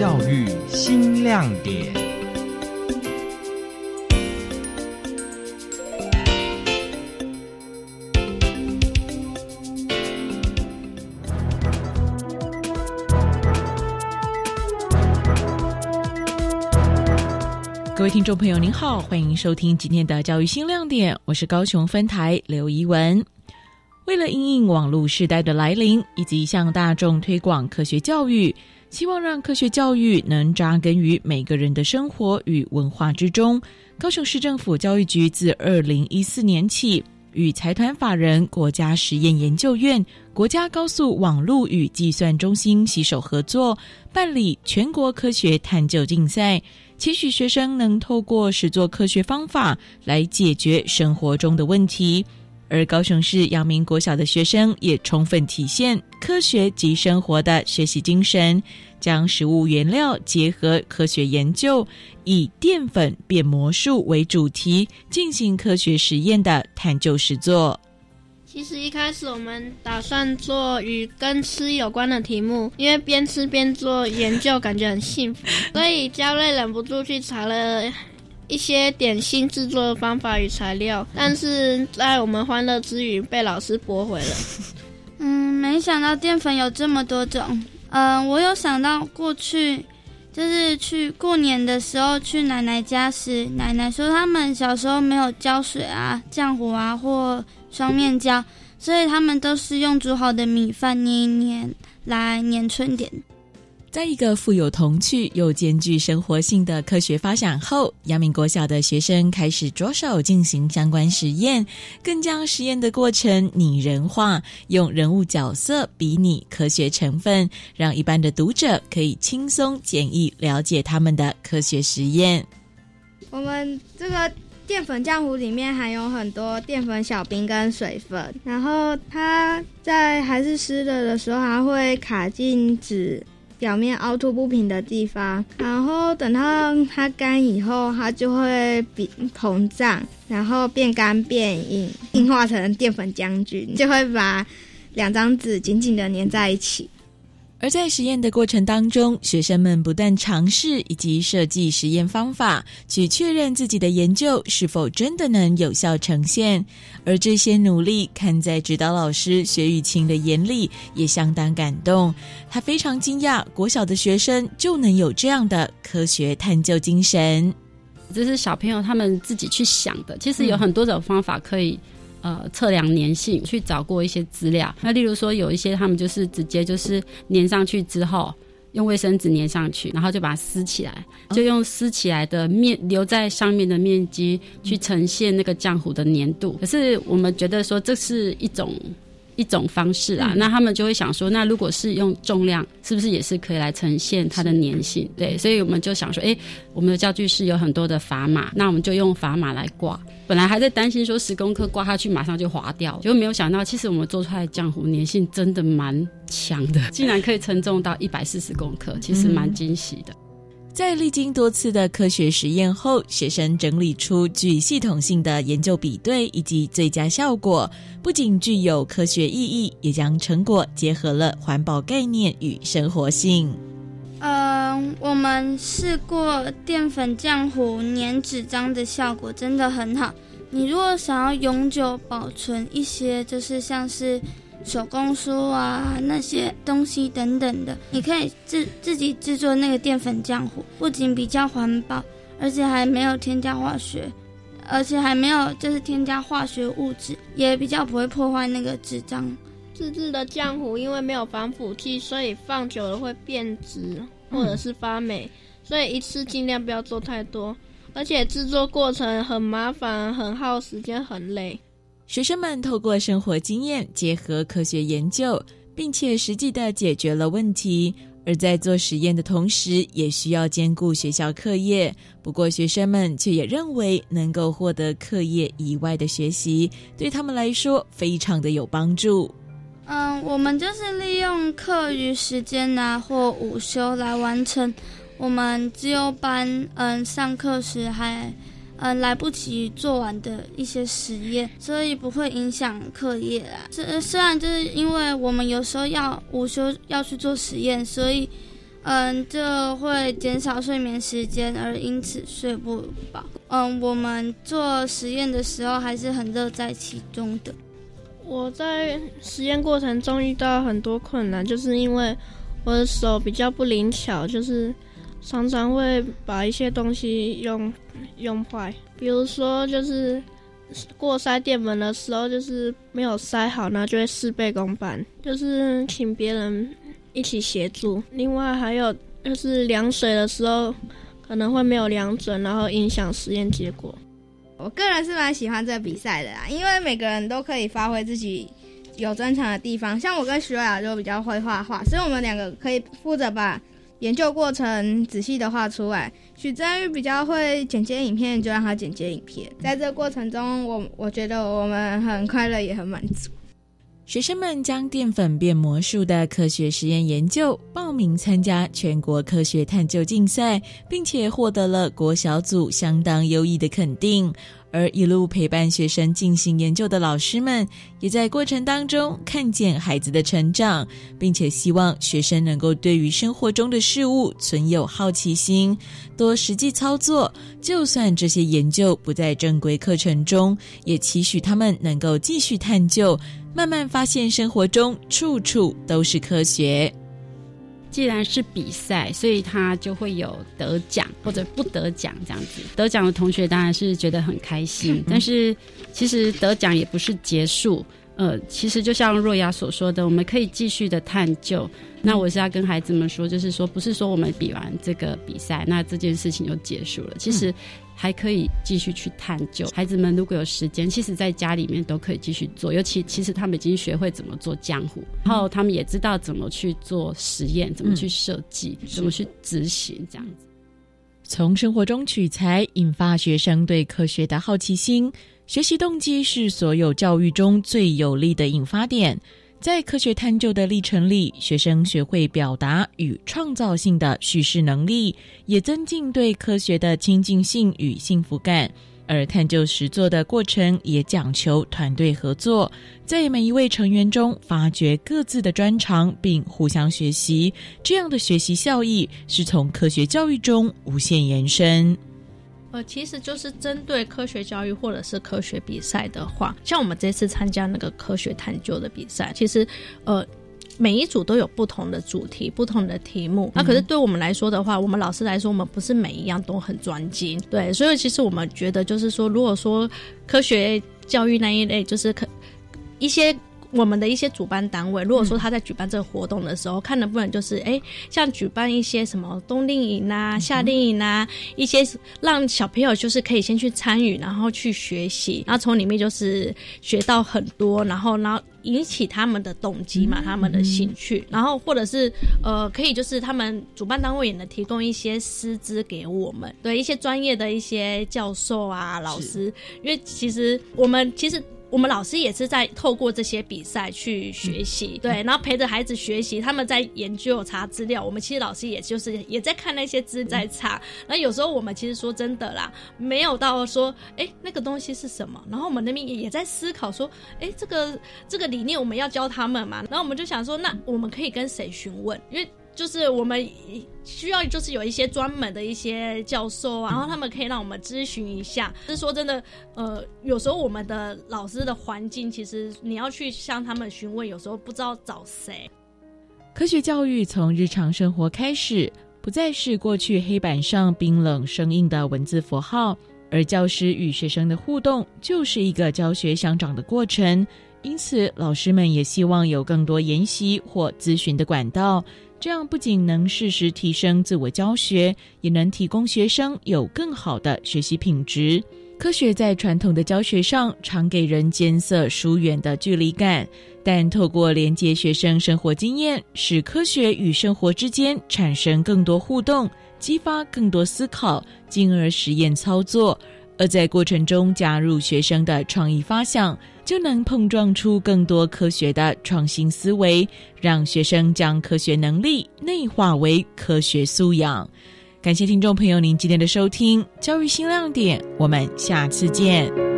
教育新亮点。各位听众朋友，您好，欢迎收听今天的教育新亮点，我是高雄分台刘怡文。为了应应网络时代的来临，以及向大众推广科学教育，希望让科学教育能扎根于每个人的生活与文化之中。高雄市政府教育局自二零一四年起，与财团法人国家实验研究院、国家高速网络与计算中心携手合作，办理全国科学探究竞赛，期许学生能透过实作科学方法来解决生活中的问题。而高雄市阳明国小的学生也充分体现科学及生活的学习精神，将食物原料结合科学研究，以淀粉变魔术为主题进行科学实验的探究实作。其实一开始我们打算做与跟吃有关的题目，因为边吃边做研究，感觉很幸福，所以焦瑞忍不住去查了。一些点心制作的方法与材料，但是在我们欢乐之余被老师驳回了。嗯，没想到淀粉有这么多种。嗯，我有想到过去，就是去过年的时候去奶奶家时，奶奶说他们小时候没有胶水啊、浆糊啊或双面胶，所以他们都是用煮好的米饭捏一捏来粘春点。在一个富有童趣又兼具生活性的科学发展后，阳明国小的学生开始着手进行相关实验，更将实验的过程拟人化，用人物角色比拟科学成分，让一般的读者可以轻松简易了解他们的科学实验。我们这个淀粉浆糊里面含有很多淀粉小冰跟水分，然后它在还是湿的的时候，还会卡进纸。表面凹凸不平的地方，然后等到它干以后，它就会比膨胀，然后变干变硬，硬化成淀粉将军，就会把两张纸紧紧的粘在一起。而在实验的过程当中，学生们不断尝试以及设计实验方法，去确认自己的研究是否真的能有效呈现。而这些努力，看在指导老师薛雨晴的眼里，也相当感动。他非常惊讶，国小的学生就能有这样的科学探究精神。这是小朋友他们自己去想的。其实有很多种方法可以。呃，测量粘性，去找过一些资料。那例如说，有一些他们就是直接就是粘上去之后，用卫生纸粘上去，然后就把它撕起来，就用撕起来的面留在上面的面积去呈现那个浆糊的粘度。可是我们觉得说，这是一种。一种方式啊，那他们就会想说，那如果是用重量，是不是也是可以来呈现它的粘性？对，所以我们就想说，哎，我们的教具是有很多的砝码，那我们就用砝码来挂。本来还在担心说十公克挂下去马上就滑掉，结果没有想到，其实我们做出来的浆糊粘性真的蛮强的，竟然可以称重到一百四十公克，其实蛮惊喜的。在历经多次的科学实验后，学生整理出具系统性的研究比对以及最佳效果，不仅具有科学意义，也将成果结合了环保概念与生活性。嗯，我们试过淀粉浆糊粘纸张的效果真的很好。你如果想要永久保存一些，就是像是。手工书啊，那些东西等等的，你可以自自己制作那个淀粉浆糊，不仅比较环保，而且还没有添加化学，而且还没有就是添加化学物质，也比较不会破坏那个纸张。自制的浆糊因为没有防腐剂，所以放久了会变质或者是发霉，所以一次尽量不要做太多，而且制作过程很麻烦，很耗时间，很累。学生们透过生活经验结合科学研究，并且实际的解决了问题。而在做实验的同时，也需要兼顾学校课业。不过，学生们却也认为，能够获得课业以外的学习，对他们来说非常的有帮助。嗯，我们就是利用课余时间啊，或午休来完成我们自由班。嗯，上课时还。嗯，来不及做完的一些实验，所以不会影响课业啦。虽虽然就是因为我们有时候要午休要去做实验，所以嗯，这会减少睡眠时间，而因此睡不饱。嗯，我们做实验的时候还是很乐在其中的。我在实验过程中遇到很多困难，就是因为我的手比较不灵巧，就是常常会把一些东西用用坏。比如说，就是过筛电门的时候，就是没有筛好，那就会事倍功半，就是请别人。一起协助。另外还有就是量水的时候，可能会没有量准，然后影响实验结果。我个人是蛮喜欢这个比赛的啦，因为每个人都可以发挥自己有专长的地方。像我跟徐雅就比较会画画，所以我们两个可以负责把研究过程仔细的画出来。许真玉比较会剪接影片，就让他剪接影片。在这过程中，我我觉得我们很快乐，也很满足。学生们将淀粉变魔术的科学实验研究报名参加全国科学探究竞赛，并且获得了国小组相当优异的肯定。而一路陪伴学生进行研究的老师们，也在过程当中看见孩子的成长，并且希望学生能够对于生活中的事物存有好奇心，多实际操作。就算这些研究不在正规课程中，也期许他们能够继续探究，慢慢发现生活中处处都是科学。既然是比赛，所以他就会有得奖或者不得奖这样子。得奖的同学当然是觉得很开心，但是其实得奖也不是结束。呃，其实就像若雅所说的，我们可以继续的探究。那我是要跟孩子们说，就是说，不是说我们比完这个比赛，那这件事情就结束了。其实。还可以继续去探究。孩子们如果有时间，其实在家里面都可以继续做。尤其其实他们已经学会怎么做浆糊，然后他们也知道怎么去做实验，怎么去设计，怎么去执行，这样子。从生活中取材，引发学生对科学的好奇心。学习动机是所有教育中最有力的引发点。在科学探究的历程里，学生学会表达与创造性的叙事能力，也增进对科学的亲近性与幸福感。而探究实作的过程也讲求团队合作，在每一位成员中发掘各自的专长，并互相学习。这样的学习效益是从科学教育中无限延伸。呃，其实就是针对科学教育或者是科学比赛的话，像我们这次参加那个科学探究的比赛，其实呃每一组都有不同的主题、不同的题目。那可是对我们来说的话，我们老师来说，我们不是每一样都很专精。对，所以其实我们觉得就是说，如果说科学教育那一类，就是可一些。我们的一些主办单位，如果说他在举办这个活动的时候，看能不能就是哎，像举办一些什么冬令营啊、夏令营啊，一些让小朋友就是可以先去参与，然后去学习，然后从里面就是学到很多，然后然后引起他们的动机嘛，他们的兴趣，然后或者是呃，可以就是他们主办单位也能提供一些师资给我们，对一些专业的一些教授啊、老师，因为其实我们其实。我们老师也是在透过这些比赛去学习，对，然后陪着孩子学习，他们在研究查资料，我们其实老师也就是也在看那些资在查。那有时候我们其实说真的啦，没有到说，哎，那个东西是什么？然后我们那边也也在思考说，哎，这个这个理念我们要教他们嘛？然后我们就想说，那我们可以跟谁询问？因为就是我们需要，就是有一些专门的一些教授，然后他们可以让我们咨询一下。是说真的，呃，有时候我们的老师的环境，其实你要去向他们询问，有时候不知道找谁。科学教育从日常生活开始，不再是过去黑板上冰冷生硬的文字符号，而教师与学生的互动就是一个教学相长的过程。因此，老师们也希望有更多研习或咨询的管道。这样不仅能适时提升自我教学，也能提供学生有更好的学习品质。科学在传统的教学上常给人艰涩疏远的距离感，但透过连接学生生活经验，使科学与生活之间产生更多互动，激发更多思考，进而实验操作。而在过程中加入学生的创意发想。就能碰撞出更多科学的创新思维，让学生将科学能力内化为科学素养。感谢听众朋友您今天的收听，教育新亮点，我们下次见。